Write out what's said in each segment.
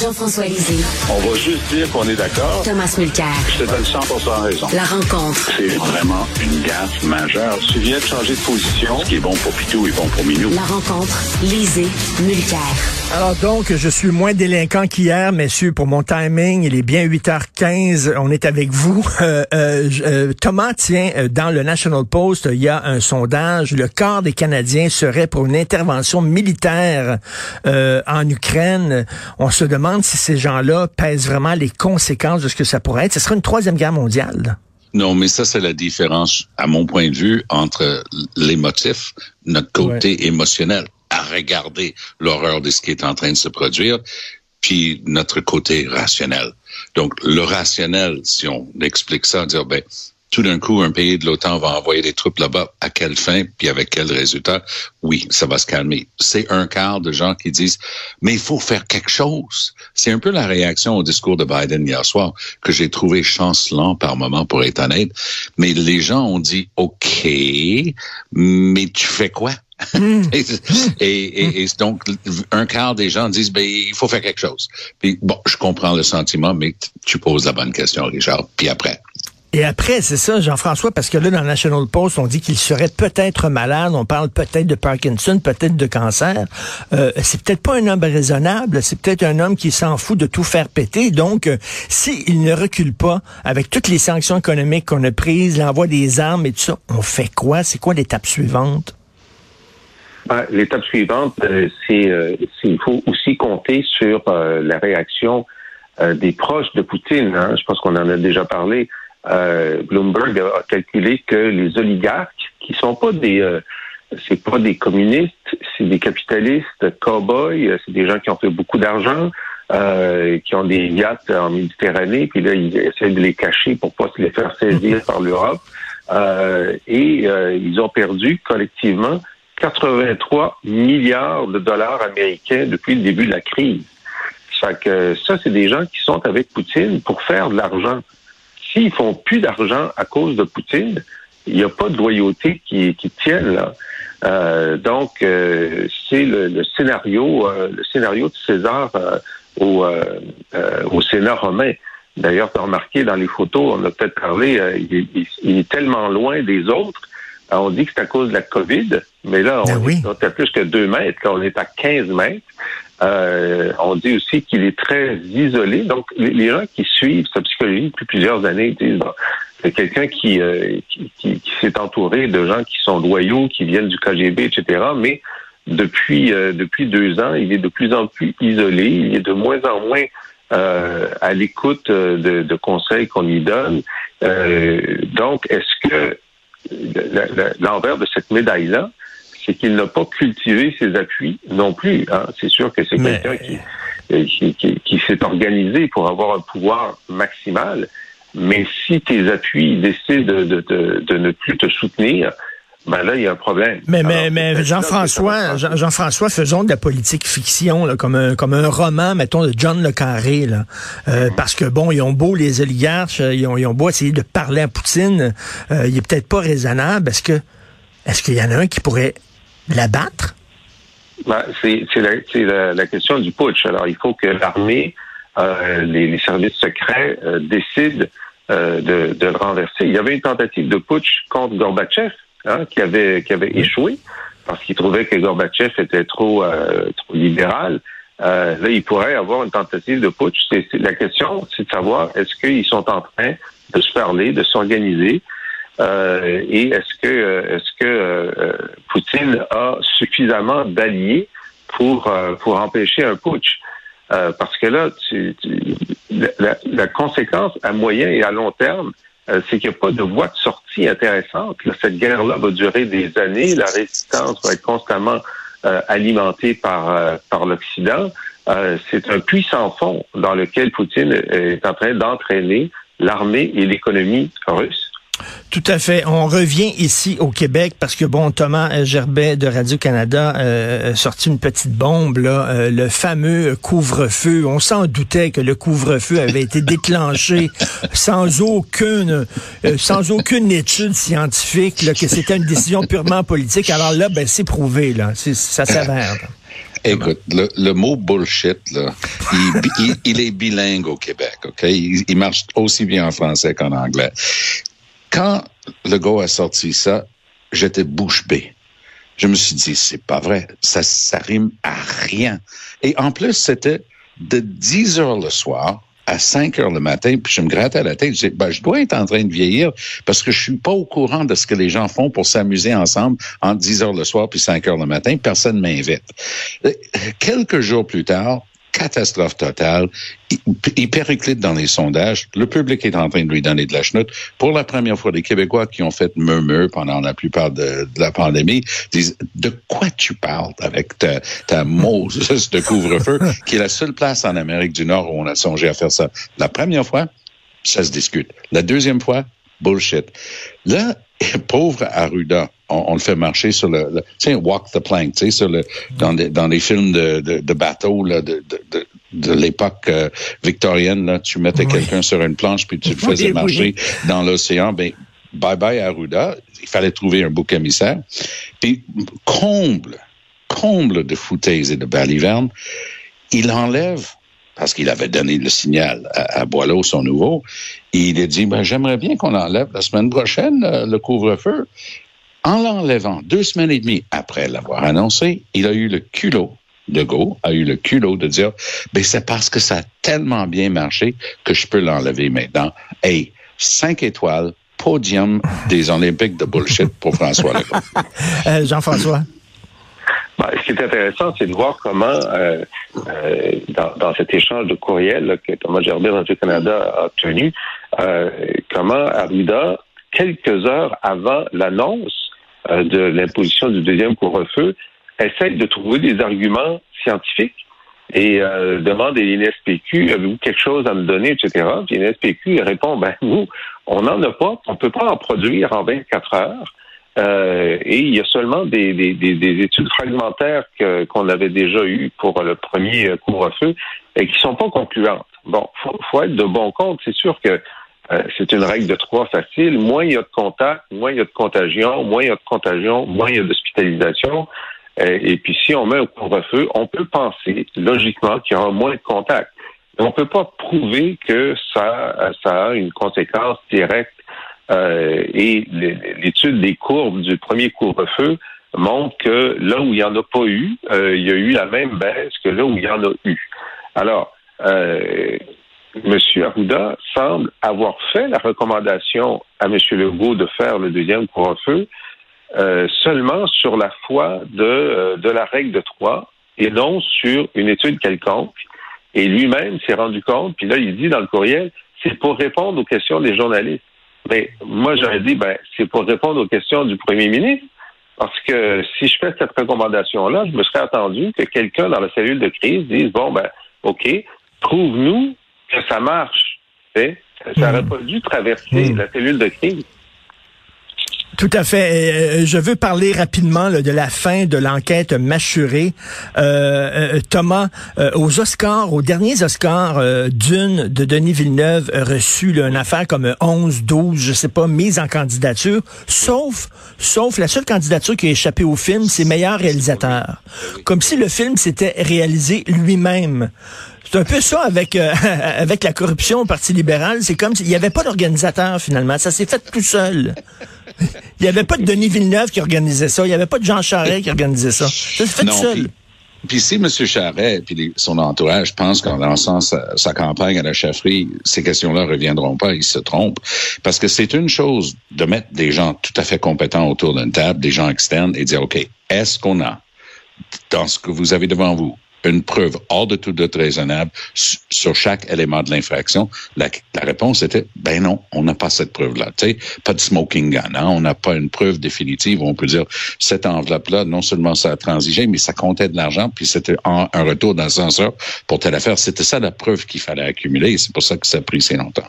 Jean-François Lisée. On va juste dire qu'on est d'accord. Thomas Mulcair. Je te donne 100 raison. La rencontre. C'est vraiment une gaffe majeure. Tu viens de changer de position. Ce qui est bon pour Pitou est bon pour Minou. La rencontre. Lisée. Mulcair. Alors donc, je suis moins délinquant qu'hier, messieurs, pour mon timing. Il est bien 8h15. On est avec vous. Euh, euh, euh, Thomas, tiens, dans le National Post, il y a un sondage. Le quart des Canadiens serait pour une intervention militaire en Ukraine. On se demande si ces gens-là pèsent vraiment les conséquences de ce que ça pourrait être. Ce serait une troisième guerre mondiale. Non, mais ça, c'est la différence, à mon point de vue, entre les motifs, notre côté émotionnel à regarder l'horreur de ce qui est en train de se produire, puis notre côté rationnel. Donc, le rationnel, si on explique ça, dire, ben, tout d'un coup, un pays de l'OTAN va envoyer des troupes là-bas. À quelle fin, puis avec quel résultat? Oui, ça va se calmer. C'est un quart de gens qui disent, mais il faut faire quelque chose. C'est un peu la réaction au discours de Biden hier soir que j'ai trouvé chancelant par moment, pour être honnête. Mais les gens ont dit, OK, mais tu fais quoi? Hmm. et, et, donc, un quart des gens disent, ben, il faut faire quelque chose. Puis, bon, je comprends le sentiment, mais tu poses la bonne question, Richard. Puis après, et après, c'est ça, Jean-François, parce que là, dans National Post, on dit qu'il serait peut-être malade, on parle peut-être de Parkinson, peut-être de cancer. Euh, c'est peut-être pas un homme raisonnable, c'est peut-être un homme qui s'en fout de tout faire péter. Donc, euh, s'il ne recule pas avec toutes les sanctions économiques qu'on a prises, l'envoi des armes et tout ça, on fait quoi? C'est quoi l'étape suivante? Ben, l'étape suivante, euh, c'est il faut aussi compter sur la réaction des proches de Poutine. Hein. Je pense qu'on en a déjà parlé. Euh, Bloomberg a, calculé que les oligarques, qui sont pas des euh, c'est pas des communistes, c'est des capitalistes, cow-boys, c'est des gens qui ont fait beaucoup d'argent, euh, qui ont des yachts en Méditerranée, puis là, ils essaient de les cacher pour pas se les faire saisir par l'Europe. et ils ont perdu collectivement 83 milliards de dollars américains depuis le début de la crise. Ça, que, ça c'est des gens qui sont avec Poutine pour faire de l'argent s'ils font plus d'argent à cause de Poutine, il n'y a pas de loyauté qui, qui tienne là. Euh, donc euh, c'est le, scénario, euh, le scénario de César au, au Sénat romain. D'ailleurs, tu as remarqué dans les photos, on a peut-être parlé, il, est tellement loin des autres. on dit que c'est à cause de la COVID, mais là, on ben est à plus que deux mètres, quand on est à 15 mètres. Euh, on dit aussi qu'il est très isolé. Donc, les, gens qui suivent sa psychologie depuis plusieurs années c'est quelqu'un qui, euh, qui, s'est entouré de gens qui sont loyaux, qui viennent du KGB, etc. Mais depuis euh, depuis deux ans, il est de plus en plus isolé. Il est de moins en moins à l'écoute de, de, conseils qu'on lui donne. donc, est-ce que l'envers de cette médaille-là, c'est qu'il n'a pas cultivé ses appuis non plus. Hein. C'est sûr que c'est quelqu'un euh, qui, qui, s'est organisé pour avoir un pouvoir maximal. Mais si tes appuis décident de, de, de, ne plus te soutenir, ben là, il y a un problème. Mais, mais, mais Jean-François, Jean-François, faisons de la politique fiction, là, comme, un, comme un roman, mettons, de John Le Carré. Là. Euh. Parce que, bon, ils ont beau, les oligarches, ils ont, ils ont beau essayer de parler à Poutine, euh, il est peut-être pas raisonnable. Est-ce que est-ce qu'il y en a un qui pourrait l'abattre? Ben, c'est la, la, question du putsch. Alors, il faut que l'armée, euh, les, services secrets euh, décident euh, de, de, le renverser. Il y avait une tentative de putsch contre Gorbatchev hein, qui avait qui avait échoué parce qu'il trouvait que Gorbatchev était trop trop libéral. là, il pourrait avoir une tentative de putsch. la question, c'est de savoir est-ce qu'ils sont en train de se parler, de s'organiser euh, et est-ce que euh, est-ce que euh, Poutine a suffisamment d'alliés pour pour empêcher un putsch? Parce que là, la, la, conséquence à moyen et à long terme, c'est qu'il n'y a pas de voie de sortie intéressante. cette guerre-là va durer des années. La résistance va être constamment alimentée par par l'Occident. c'est un puissant fond dans lequel Poutine est en train d'entraîner l'armée et l'économie russe. Tout à fait. On revient ici au Québec parce que, bon, Thomas Gerbet de Radio-Canada euh, a sorti une petite bombe, là, euh, le fameux couvre-feu. On s'en doutait que le couvre-feu avait été déclenché sans aucune, euh, sans aucune étude scientifique, là, que c'était une décision purement politique. Alors là, ben, c'est prouvé, là. Ça s'avère. Écoute, le, le, mot bullshit, là, il, il, il, est bilingue au Québec, OK? Il, il, marche aussi bien en français qu'en anglais. Quand le gars a sorti ça, j'étais bouche bée. Je me suis dit, c'est pas vrai. Ça, ça rime à rien. Et en plus, c'était de 10 heures le soir à 5 heures le matin, puis je me grattais à la tête. Je disais, ben, je dois être en train de vieillir parce que je suis pas au courant de ce que les gens font pour s'amuser ensemble entre 10 heures le soir puis 5 heures le matin. Personne m'invite. Quelques jours plus tard, catastrophe totale. Il, périclite dans les sondages. Le public est en train de lui donner de la chenoute. Pour la première fois, les Québécois qui ont fait murmure pendant la plupart de, de la pandémie disent de quoi tu parles avec ta, ta Moses de couvre-feu, qui est la seule place en Amérique du Nord où on a songé à faire ça. La première fois, ça se discute. La deuxième fois, bullshit. Là, pauvre Arruda, on, on, le fait marcher sur le, le tu sais, walk the plank, tu sais, sur le, dans, des, dans les films de, de, de bateaux là, de, de, de, de l'époque euh, victorienne, là, tu mettais oui. quelqu'un sur une planche puis tu le faisais oui, marcher oui. dans l'océan. Ben, bye bye Arruda. Il fallait trouver un bouc émissaire. Puis comble, comble de foutaises et de balivernes, il enlève parce qu'il avait donné le signal à, Boileau, son nouveau, et il a dit, ben, j'aimerais bien qu'on enlève la semaine prochaine euh, le couvre-feu. En l'enlevant deux semaines et demie après l'avoir annoncé, il a eu le culot, de Gaulle a eu le culot de dire, ben, c'est parce que ça a tellement bien marché que je peux l'enlever maintenant. Hey, cinq étoiles, podium des Olympiques de bullshit pour François Legault. euh, Jean-François? Ben, ce qui est intéressant, c'est de voir comment, euh, euh, dans, dans, cet échange de courriel là, que Thomas Gerbet Radio-Canada a obtenu, euh, comment Arruda, quelques heures avant l'annonce euh, de l'imposition du deuxième couvre-feu, essaie de trouver des arguments scientifiques et euh, demande à l'INSPQ, avez-vous quelque chose à me donner, etc. Puis l'INSPQ répond, ben nous, on n'en a pas, on peut pas en produire en 24 heures. Euh, et il y a seulement des, des, des, des études fragmentaires qu'on avait déjà eues pour le premier couvre-feu et qui sont pas concluantes. Bon, faut, faut être de bon compte. C'est sûr que euh, c'est une règle de trois facile. Moins il y a de contacts, moins il y a de contagion, moins il y a de contagion, moins il y a d'hospitalisation. Euh, et puis si on met un couvre-feu, on peut penser logiquement qu'il y aura moins de contacts. On ne peut pas prouver que ça, ça a une conséquence directe euh, et l'étude des courbes du premier couvre-feu montre que là où il n'y en a pas eu, euh, il y a eu la même baisse que là où il y en a eu. Alors, euh, M. Arruda semble avoir fait la recommandation à M. Legault de faire le deuxième couvre-feu euh, seulement sur la foi de, la règle de trois et non sur une étude quelconque. Et lui-même s'est rendu compte, puis là, il dit dans le courriel, c'est pour répondre aux questions des journalistes. Mais moi, j'aurais dit, ben, c'est pour répondre aux questions du premier ministre. Parce que si je fais cette recommandation-là, je me serais attendu que quelqu'un dans la cellule de crise dise, bon, ben, OK, prouve-nous que ça marche. Ça n'aurait pas dû traverser mmh. la cellule de crise. Tout à fait. Je veux parler rapidement là, de la fin de l'enquête mâchurée. Euh, euh, Thomas, euh, aux Oscars, aux derniers Oscars, euh, Dune de Denis Villeneuve a reçu là, une affaire comme 11, 12, je sais pas, mise en candidature, sauf, sauf la seule candidature qui a échappé au film, c'est meilleur réalisateur. Comme si le film s'était réalisé lui-même. C'est un peu ça avec euh, avec la corruption au Parti libéral. C'est comme s'il n'y avait pas d'organisateur finalement. Ça s'est fait tout seul. Il n'y avait pas de Denis Villeneuve qui organisait ça. Il n'y avait pas de Jean Charest qui organisait ça. Ça s'est fait non, tout seul. Puis... Puis si M. Charret et son entourage pensent qu'en lançant sa, sa, campagne à la chefferie, ces questions-là reviendront pas, ils se trompent. Parce que c'est une chose de mettre des gens tout à fait compétents autour d'une table, des gens externes, et dire, OK, est-ce qu'on a, dans ce que vous avez devant vous, une preuve hors de tout doute raisonnable sur chaque élément de l'infraction? La, la, réponse était, ben non, on n'a pas cette preuve-là. Pas de smoking gun. Hein? On n'a pas une preuve définitive où on peut dire, cette enveloppe-là, non seulement ça a transigé, mais ça comptait de l'argent, puis c'était un, retour d'ascenseur pour telle affaire. C'était ça la preuve qu'il fallait accumuler. C'est pour ça que ça a pris si longtemps.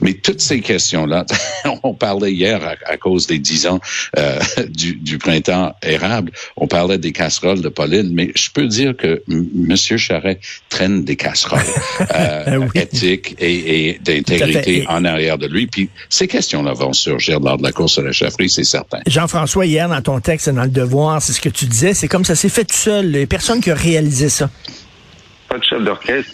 Mais toutes ces questions-là, on parlait hier à, à, cause des dix ans euh, du, du printemps érable, on parlait des casseroles de Pauline, mais je peux dire que Monsieur Charret traîne des casseroles euh, oui. éthiques et, et d'intégrité en arrière de lui. Puis ces questions-là vont surgir lors de la course à la chefferie, c'est certain. Jean-François, hier, dans ton texte, dans Le Devoir, c'est ce que tu disais, c'est comme ça s'est fait tout seul. Il personne qui a réalisé ça. Pas de chef d'orchestre.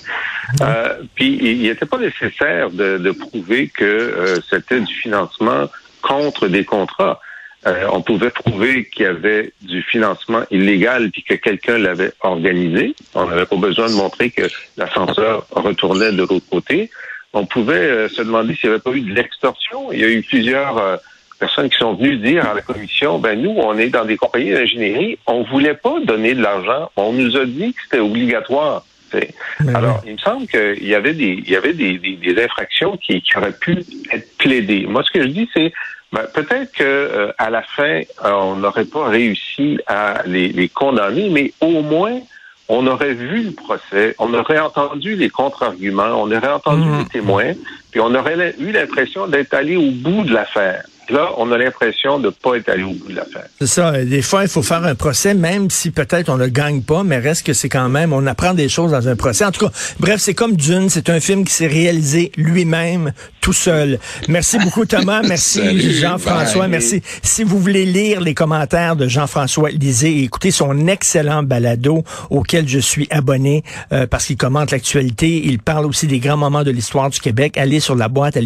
Euh, puis il n'était pas nécessaire de, de prouver que euh, c'était du financement contre des contrats. Euh, on pouvait prouver qu'il y avait du financement illégal puis que quelqu'un l'avait organisé. On n'avait pas besoin de montrer que l'ascenseur retournait de l'autre côté. On pouvait euh, se demander s'il n'y avait pas eu de l'extorsion. Il y a eu plusieurs euh, personnes qui sont venues dire à la commission, ben nous, on est dans des compagnies d'ingénierie, on voulait pas donner de l'argent. On nous a dit que c'était obligatoire. T'sais. Alors, il me semble qu'il y avait des, il y avait des, des, des infractions qui, qui, auraient pu être plaidées. Moi, ce que je dis, c'est ben, peut-être que euh, à la fin, euh, on n'aurait pas réussi à les, les, condamner, mais au moins, on aurait vu le procès, on aurait entendu les contre-arguments, on aurait entendu mmh. les témoins, puis on aurait eu l'impression d'être allé au bout de l'affaire. Là, on a l'impression de ne pas être allé au bout de l'affaire. C'est ça. Des fois, il faut faire un procès, même si peut-être on ne gagne pas, mais reste que c'est quand même, on apprend des choses dans un procès. En tout cas, bref, c'est comme Dune. C'est un film qui s'est réalisé lui-même, tout seul. Merci beaucoup, Thomas. Merci, Jean-François. Merci. Si vous voulez lire les commentaires de Jean-François, lisez et écoutez son excellent balado auquel je suis abonné euh, parce qu'il commente l'actualité. Il parle aussi des grands moments de l'histoire du Québec. Allez sur la boîte